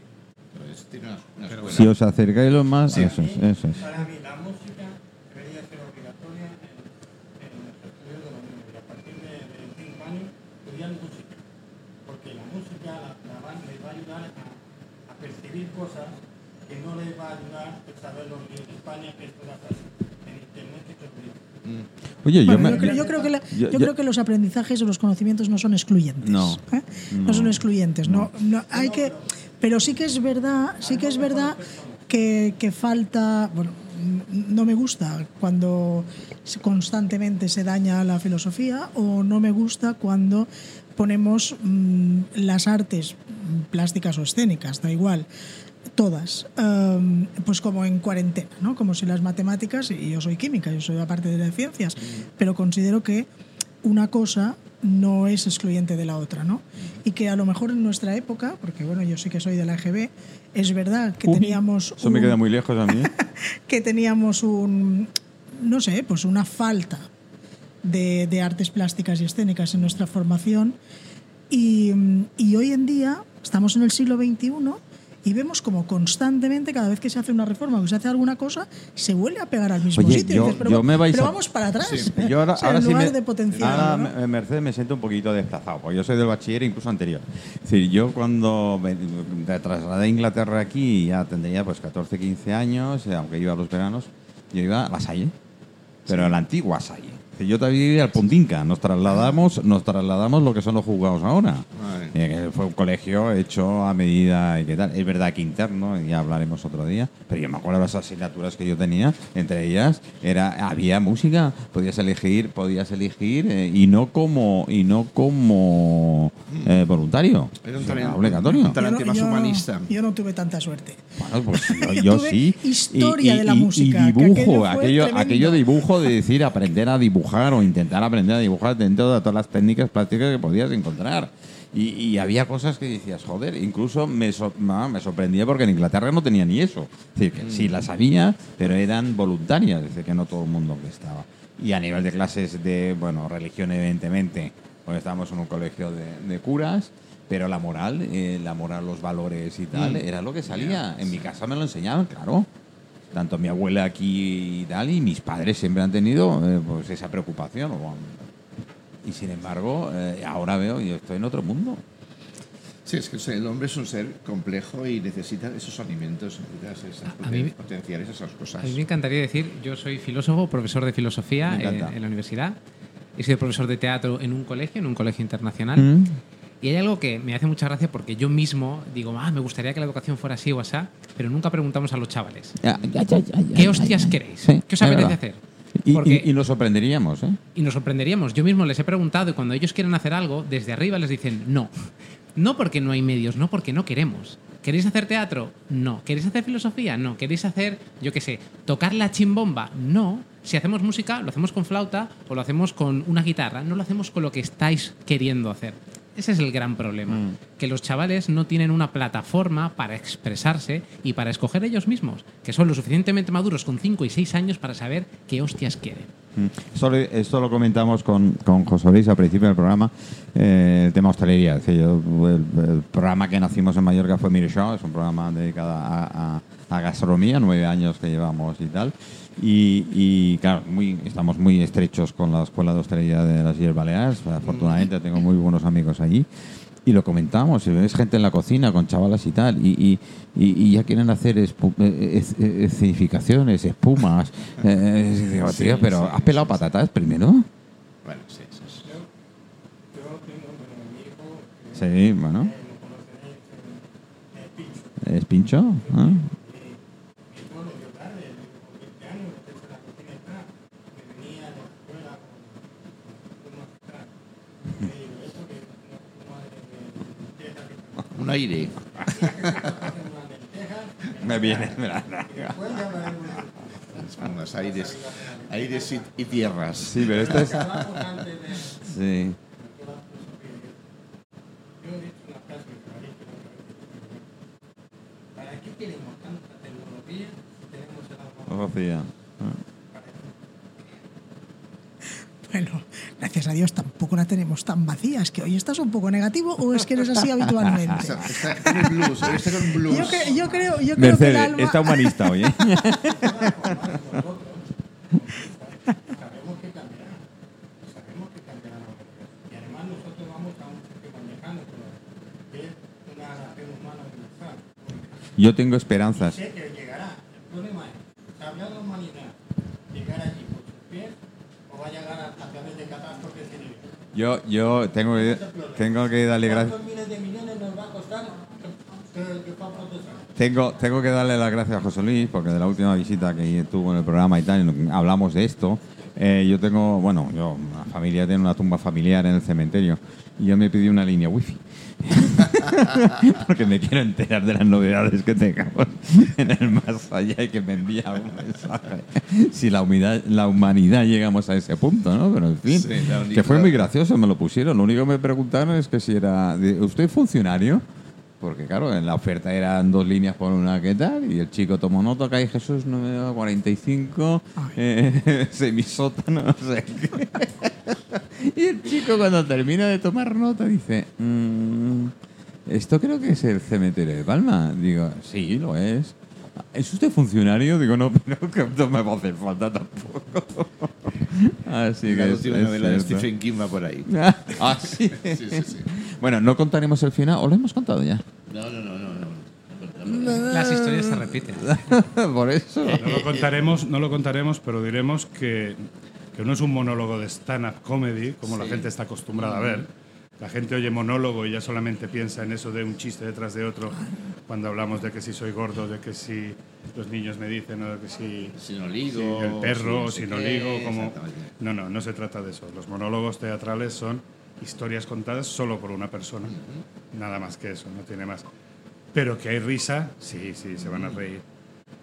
Pero tiene. Si os acercáis lo más, eso es, eso es. Para mí la música debería ser obligatoria en, en los estudios de los niños. Y a partir de, de cinco años estudiar música. Porque la música la, la va, les va a ayudar a, a percibir cosas que no les va a ayudar a saberlo en España, que esto va a estar en internet, que esto libre. Oye, yo Bueno, me. yo, creo, yo creo que la- yo- yo creo que los aprendizajes o los conocimientos no son excluyentes. No, ¿eh? no, son excluyentes. No, no, hay que, pero sí que es verdad, sí que es verdad que, que falta. Bueno, no me gusta cuando constantemente se daña la filosofía o no me gusta cuando ponemos mm, las artes plásticas o escénicas, da igual, todas, em, pues como en cuarentena, ¿no? Como si las matemáticas, y yo soy química, yo soy aparte de las ciencias, pero considero que una cosa no es excluyente de la otra, ¿no? Y que a lo mejor en nuestra época, porque bueno, yo sí que soy de la EGB, es verdad que Uy, teníamos Eso me un- queda muy lejos a mí. ¿eh? *laughs* que teníamos un no sé, pues una falta de, de artes plásticas y escénicas en nuestra formación. Y, y hoy en día estamos en el siglo XXI y vemos como constantemente, cada vez que se hace una reforma o que se hace alguna cosa, se vuelve a pegar al mismo Oye, sitio. Y yo- dices, pero yo me vais pero a- vamos para atrás. Sí, *laughs* yo ahora, O sea, ahora en sí lugar me, de potenciar. ahora, ¿no? me- Mercedes me siento un poquito desplazado, porque yo soy del bachiller incluso anterior. Es decir, yo cuando me, me trasladé a Inglaterra aquí, ya tendría pues 14, 15 años, eh, aunque iba a los veranos, yo iba a la Salle, pero a la antigua Salle. Todavía vivía al Pontinca, nos trasladamos, nos trasladamos lo que son los juzgados ahora. Vale. Eh, fue un colegio hecho a medida y qué tal. Es verdad que interno, ya hablaremos otro día, pero yo me acuerdo de las asignaturas que yo tenía, entre ellas era había música, podías elegir, podías elegir eh, y no como y no como eh, voluntario, Era un talento- obligatorio. un talento más humanista. yo no tuve tanta suerte. Bueno, pues *laughs* yo, Yo sí. historia de la música, Y dibujo, aquello aquello, aquello dibujo de decir aprender a dibujar o intentar aprender a dibujar dentro de todas las técnicas plásticas que podías encontrar. Y, y había cosas que decías, joder, incluso me, so- me sorprendía porque en Inglaterra no tenía ni eso. Es decir, que sí las había, pero eran voluntarias, es decir, que no todo el mundo estaba. Y a nivel de clases de, bueno, religión evidentemente, pues estábamos en un colegio de, de curas, pero la moral, eh, la moral, los valores y tal, era lo que salía. En mi casa me lo enseñaban, claro. Tanto mi abuela aquí y tal, y mis padres siempre han tenido eh, pues esa preocupación. Y sin embargo, eh, ahora veo, yo estoy en otro mundo. Sí, es que o sea, el hombre es un ser complejo y necesita esos alimentos, necesita esas A mí- esas cosas. A mí me encantaría decir, yo soy filósofo, profesor de filosofía en, encanta. en la universidad. He sido profesor de teatro en un colegio, en un colegio internacional. Mm. Y hay algo que me hace mucha gracia porque yo mismo digo, ah, me gustaría que la educación fuera así o así, pero nunca preguntamos a los chavales. Ya, ya, ya, ya, ya, ¿Qué hostias queréis? Sí, ¿Qué os apetece hacer? Y, Porque- y- y nos sorprenderíamos, ¿eh? y nos sorprenderíamos. Yo mismo les he preguntado y cuando ellos quieren hacer algo, desde arriba les dicen no. No porque no hay medios, no porque no queremos. ¿Queréis hacer teatro? No. ¿Queréis hacer filosofía? No. ¿Queréis hacer, yo qué sé, tocar la chimbomba? No. Si hacemos música, lo hacemos con flauta o lo hacemos con una guitarra. No lo hacemos con lo que estáis queriendo hacer. Ese es el gran problema. Que los chavales no tienen una plataforma para expresarse y para escoger ellos mismos. Que son lo suficientemente maduros con 5 y 6 años para saber qué hostias quieren. Mm. Esto, lo- esto lo comentamos con, con José Luis al principio del programa, eh, el tema hostelería. Es yo, el, el programa que nacimos en Mallorca fue Mire Show, es un programa dedicado a, a- a gastronomía, nueve años que llevamos y tal. Y, y, claro, muy, estamos muy estrechos con la Escuela de Hostelería de las Illes Baleares. Afortunadamente tengo muy buenos amigos allí. Y lo comentamos, y ves gente en la cocina con chavalas y tal, y, y, y- ya quieren hacer eh, eh, eh, escenificaciones, espumas. *laughs* Eh, digo, Sí, tío, pero sí, ¿has pelado sí, patatas primero? Bueno, sí, sí, sí. Yo tengo, hijo, que Sí, bueno. eh, eh, eh, Pincho. ¿Es pincho? ¿Ah? Y todo lo dio tarde, con 20 años, meterse en la cocina y tal, que venía de la escuela con con unos y tal. Y digo, eso que es una espuma de de lentejas que Un aire. *laughs* Me viene, mira. y después ya hablaremos de Unos aires, aires y, y tierras. Sí, pero esto es... Sí. toda la filosofía. Yo he dicho una frase que me ha dicho otra vez. ¿Para qué queremos tanta tecnología si tenemos el. Bueno, gracias a Dios tampoco tenemos tan vacía. ¿Es que hoy estás un poco negativo o es que eres así habitualmente? *laughs* Está, está con el blues, está con blues. Yo, cre- yo creo, yo creo que el Mercedes, alma... está humanista hoy, ¿eh? *laughs* Sabemos que cambiará. Sabemos que cambiará la humanidad. Y además nosotros vamos a un sitio más lejano, pero que es una nación humana universal. Yo tengo esperanzas. Sé que llegará. El problema es, ¿sabrá la humanidad llegar allí por sus pies o va a llegar a, a través de catástrofes y niveles? Yo, yo tengo, que, tengo que darle gracias. Tengo, tengo que darle las gracias a José Luis porque de la última visita que tuvo en el programa y tal, hablamos de esto. Eh, yo tengo, bueno, yo, una familia tiene una tumba familiar en el cementerio y yo me pedí una línea wifi. *laughs* porque me quiero enterar de las novedades que tengamos en el más allá y que me envía un mensaje. Si la humanidad, la humanidad llegamos a ese punto, ¿no? Pero en fin, Sí, única- que fue muy gracioso, me lo pusieron. Lo único que me preguntaron es que si era, ¿usted es funcionario? porque claro, en la oferta eran dos líneas por una que tal, y el chico tomó nota, que hay Jesús 945, eh, *laughs* semisótano, no sé qué. *laughs* y el chico cuando termina de tomar nota dice, "Mm, esto creo que es el cementerio de Palma. Digo, sí, lo es. ¿Es usted funcionario? Digo, no, *laughs* pero que no me va a hacer falta tampoco. *laughs* Así que la es- última es novela de. Stephen King va por ahí. *laughs* Ah, sí. Sí, sí, sí. Bueno, no contaremos el final, o lo hemos contado ya. No, no, no, no. no. Las historias se repiten. Por eso. No lo contaremos, no lo contaremos, pero diremos que, que no es un monólogo de stand-up comedy, como la gente está acostumbrada a ver. La gente oye monólogo y ya solamente piensa en eso de un chiste detrás de otro cuando hablamos de que si soy gordo, de que si los niños me dicen, o de que si Si no si ligo. el perro, o si si no no sé qué, ligo, como... No, no, no se trata de eso. Los monólogos teatrales son historias contadas solo por una persona. Nada más que eso, no tiene más. Pero que hay risa, sí, sí, se van a reír.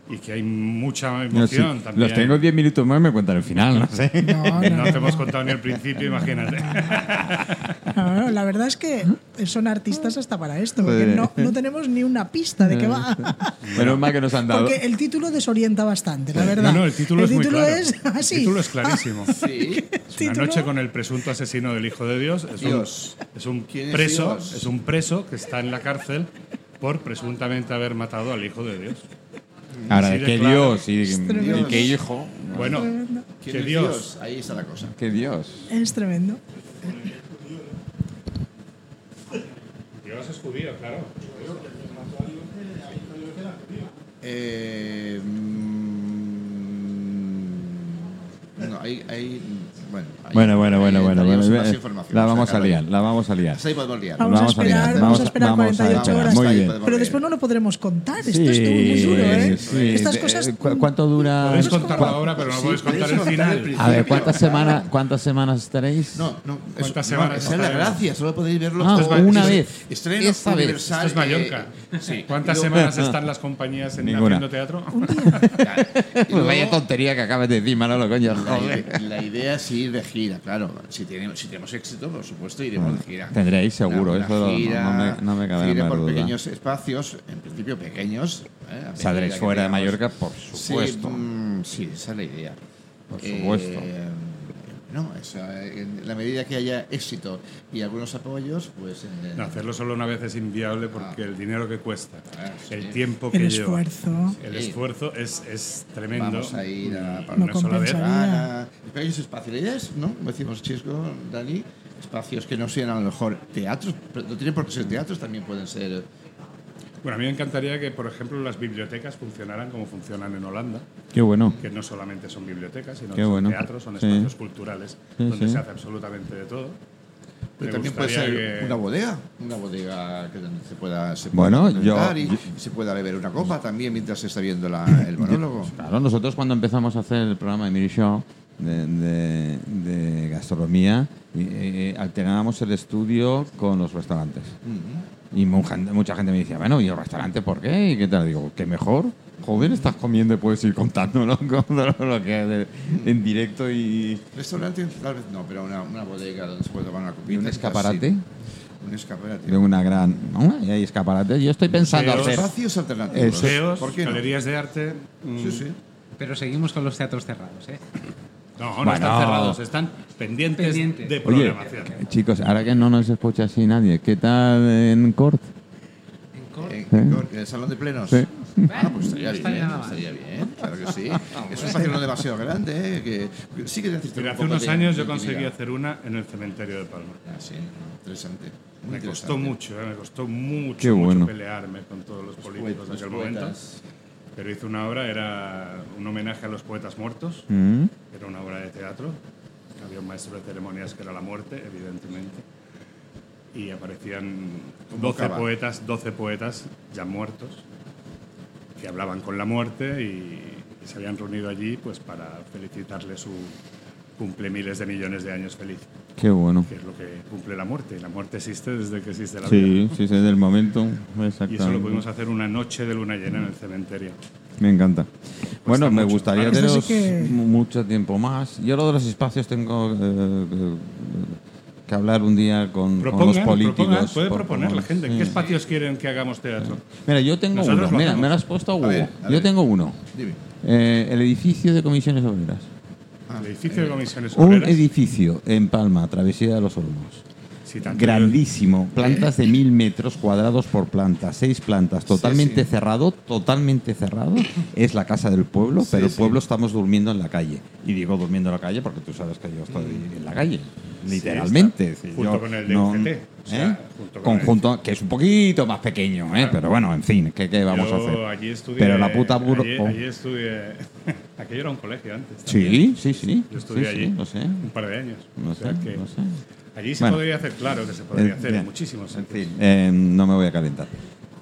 Y que hay mucha No, sí, emoción también. los tengo 10 minutos más, me cuentan el final, no sé. No, no, No te hemos contado ni el principio, imagínate. *laughs* no, no, la verdad es que son artistas hasta para esto, porque no, no tenemos ni una pista de qué va. Menos mal que nos han dado. Porque el título desorienta bastante, la verdad. No, no, el título es muy claro. es *laughs* así. El título es clarísimo. *laughs* Sí. Es una título. noche con el presunto asesino del Hijo de Dios. Es Dios. un, es un ¿Quién es preso, Dios? es un preso que está en la cárcel por presuntamente haber matado al Hijo de Dios. Ahora, de qué claro. Dios y, y qué hijo. Bueno, tremendo. ¿Quién que Dios, Dios? Ahí está la cosa. Qué Dios. Es tremendo. Dios es judío, claro. Eh, mm, no, hay, hay, bueno, Bueno, bueno, bueno, bueno. bueno, más eh, información, La vamos a liar, la vamos a liar. Ahí podemos liar. Vamos, Vamos a a esperar, liar, vamos, a a- esperar vamos a 48 esperar. horas. Muy bien. Pero después no lo podremos contar. Esto es todo muy Sí, duro, ¿eh? sí. Estas cosas. ¿cu- ¿Cuánto dura? Podéis Pues contar como- la obra, pero no Sí, podéis contar el final. A ver, ¿cuántas semanas, cuántas semanas estaréis? No, no. ¿Cuántas es- semanas no, esa es la gracia, solo podéis verlo. Ah, una vez. Estreno Esta vez. universal. Esto es Mallorca. eh, sí. ¿Cuántas semanas están las compañías en, Ninguna. haciendo teatro? Un día. *laughs* Vaya tontería que acabas de decir, Manolo, coño. La, idea es ir de gira, claro. Si tenemos, si tenemos éxito, por supuesto, iremos de gira. Tendréis seguro, Una- una eso no- gira, no me- no me gira por duda. pequeños espacios, en principio pequeños. ¿eh? Saldréis fuera de Mallorca, por Sí, supuesto. mm, sí, esa es la idea. Por supuesto. No, eso, eh, en la medida que haya éxito y algunos apoyos, pues. eh, No, hacerlo solo una vez es inviable porque el dinero que cuesta, Ah, sí. el tiempo que El lleva, esfuerzo. el Sí. esfuerzo es, es tremendo. Vamos a ir a para No una sola vez. compensaría. a pequeños espacios. ¿no? Como decimos Chisco, Dani, espacios que no sean a lo mejor teatros, pero no tienen por qué ser teatros, también pueden ser. Bueno, a mí me encantaría que, por ejemplo, las bibliotecas funcionaran como funcionan en Holanda, Qué bueno. que no solamente son bibliotecas, sino que son bueno. teatros, son Sí. espacios culturales Sí, donde sí. se hace absolutamente de todo. Pero Me también puede ser que- una bodega, una bodega que donde se pueda, se Bueno, yo- y, yo- se pueda beber una copa también mientras se está viendo la- *laughs* el monólogo. Claro, nosotros cuando empezamos a hacer el programa de Miri Show de, de- de gastronomía, y, eh, alternábamos el estudio con los restaurantes. Y mu- gente- mucha gente me decía, bueno, ¿y el restaurante por qué? ¿Y qué tal? Digo, ¿qué mejor? Joder, estás comiendo y puedes ir contando ¿no? *laughs* lo que haces en directo y, Restaurante, tal vez no, pero una, una bodega donde se puede tomar una copita. y un escaparate. Un escaparate. de una gran... ¿no? Y hay escaparates. Yo estoy pensando Museos. hacer... Espacios alternativos. Museos, ¿Por qué no? galerías de arte. mm, Sí, sí. Pero seguimos con los teatros cerrados, ¿eh? No, no Bueno. están cerrados, están pendientes, Pendientes. de Oye, programación. chicos, ahora que no nos escucha así nadie, ¿qué tal en Cort? En Cor- En, en- en el salón de plenos. Sí. Ah, pues estaría No bien, estaría bien, claro que sí. *laughs* Es un espacio no demasiado grande, ¿eh? que que sí que Mira, un hace unos de años yo intimidad. conseguí hacer una en el cementerio de Palma. Ah, sí, interesante. Muy Me interesante. costó mucho, ¿eh? me costó mucho, Qué mucho bueno. pelearme con todos los políticos de aquel poetas. momento. Pero hice una obra, era un homenaje a los poetas muertos, ¿Mm? era una obra de teatro. Había un maestro de ceremonias que era la muerte, evidentemente. Y aparecían 12 Convocaba. poetas, 12 poetas ya muertos que hablaban con la muerte y, y se habían reunido allí pues para felicitarle su cumple miles de millones de años feliz, Qué bueno. que es lo que cumple la muerte. La muerte existe desde que existe la Sí, vida. sí, sí, del momento. Y eso lo pudimos hacer una noche de luna llena en el cementerio. Me encanta. Bueno, me gustaría teneros sí que- mu- mucho tiempo más. Yo lo de los espacios tengo... eh, eh, que hablar un día con, con los políticos. propongan, puede proponer por- la gente. sí. ¿Qué espacios quieren que hagamos teatro? Mira, yo tengo Nosotros uno. Mira, me lo has puesto a huevo. ver, a yo tengo uno. Dime. Eh, el edificio de comisiones obreras. El edificio de comisiones Un edificio en Palma, Travesía de los Olmos. Sí, Grandísimo, plantas de mil metros cuadrados por planta, seis plantas, totalmente sí. cerrado, totalmente cerrado. Es la casa del pueblo, pero el pueblo estamos durmiendo en la calle. Y digo durmiendo en la calle porque tú sabes que yo estoy en la calle, literalmente. Junto yo con el de no- UGT, o ¿eh? sea, junto con el- Conjunto, que es un poquito más pequeño, ¿eh? pero bueno, en fin, ¿qué, qué vamos Yo a hacer? Allí estudié, Pero la puta Allí, oh. allí estudié. *laughs* Aquello era un colegio antes. también. Sí, sí, sí. Yo estudié allí lo sé. un par de años. No O sea sé, que no sé. Allí se Bueno. podría hacer, claro que se podría Eh, hacer, en muchísimos En fin, eh, no me voy a calentar.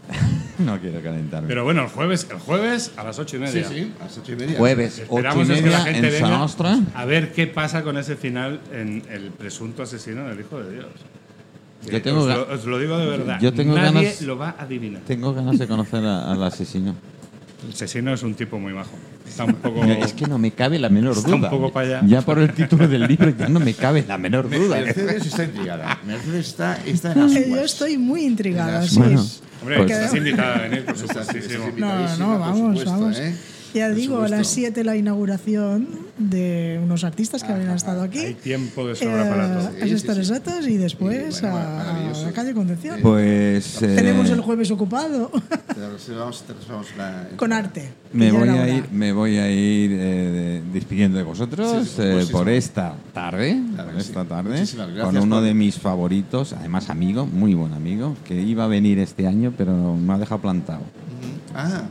*laughs* no quiero calentarme. Pero bueno, el jueves, el jueves a las ocho y Sí, media. sí, a las ocho y media. Jueves, ocho y Esperamos es que la media gente en a ver qué pasa con ese final en el presunto asesino del Hijo de Dios. Yo tengo os, lo, os lo digo de verdad. Yo tengo Nadie ganas- lo va a adivinar. Tengo ganas de conocer a- al asesino. El asesino es un tipo muy majo. Está un poco. Mira, Es que no me cabe la menor Está duda. un poco pa' allá. Ya por el título del libro ya no me cabe la menor Me- duda. Mercedes está intrigada. Mercedes está, está en las Yo estoy muy intrigada, sí. Bueno, Hombre, Pues- estás invitada a venir, por invitadísima, No, no, vamos, supuesto, vamos. ¿eh? Ya Por digo, a las supuesto. 7 la inauguración de unos artistas que habían estado aquí. Hay tiempo de sobra para todo. Eh, esas sí, tres sí. datas y después Sí, bueno, a, la calle Concepción. Pues eh, Tenemos el jueves ocupado *laughs* Te vamos- te vamos la- con arte. me voy a ir, me voy a ir eh, de- despidiendo de vosotros Sí, sí, por eh, esta tarde, Claro por que esta sí. tarde, con uno por- de mis favoritos, además amigo, muy buen amigo, que iba a venir este año, pero me ha dejado plantado. Ah,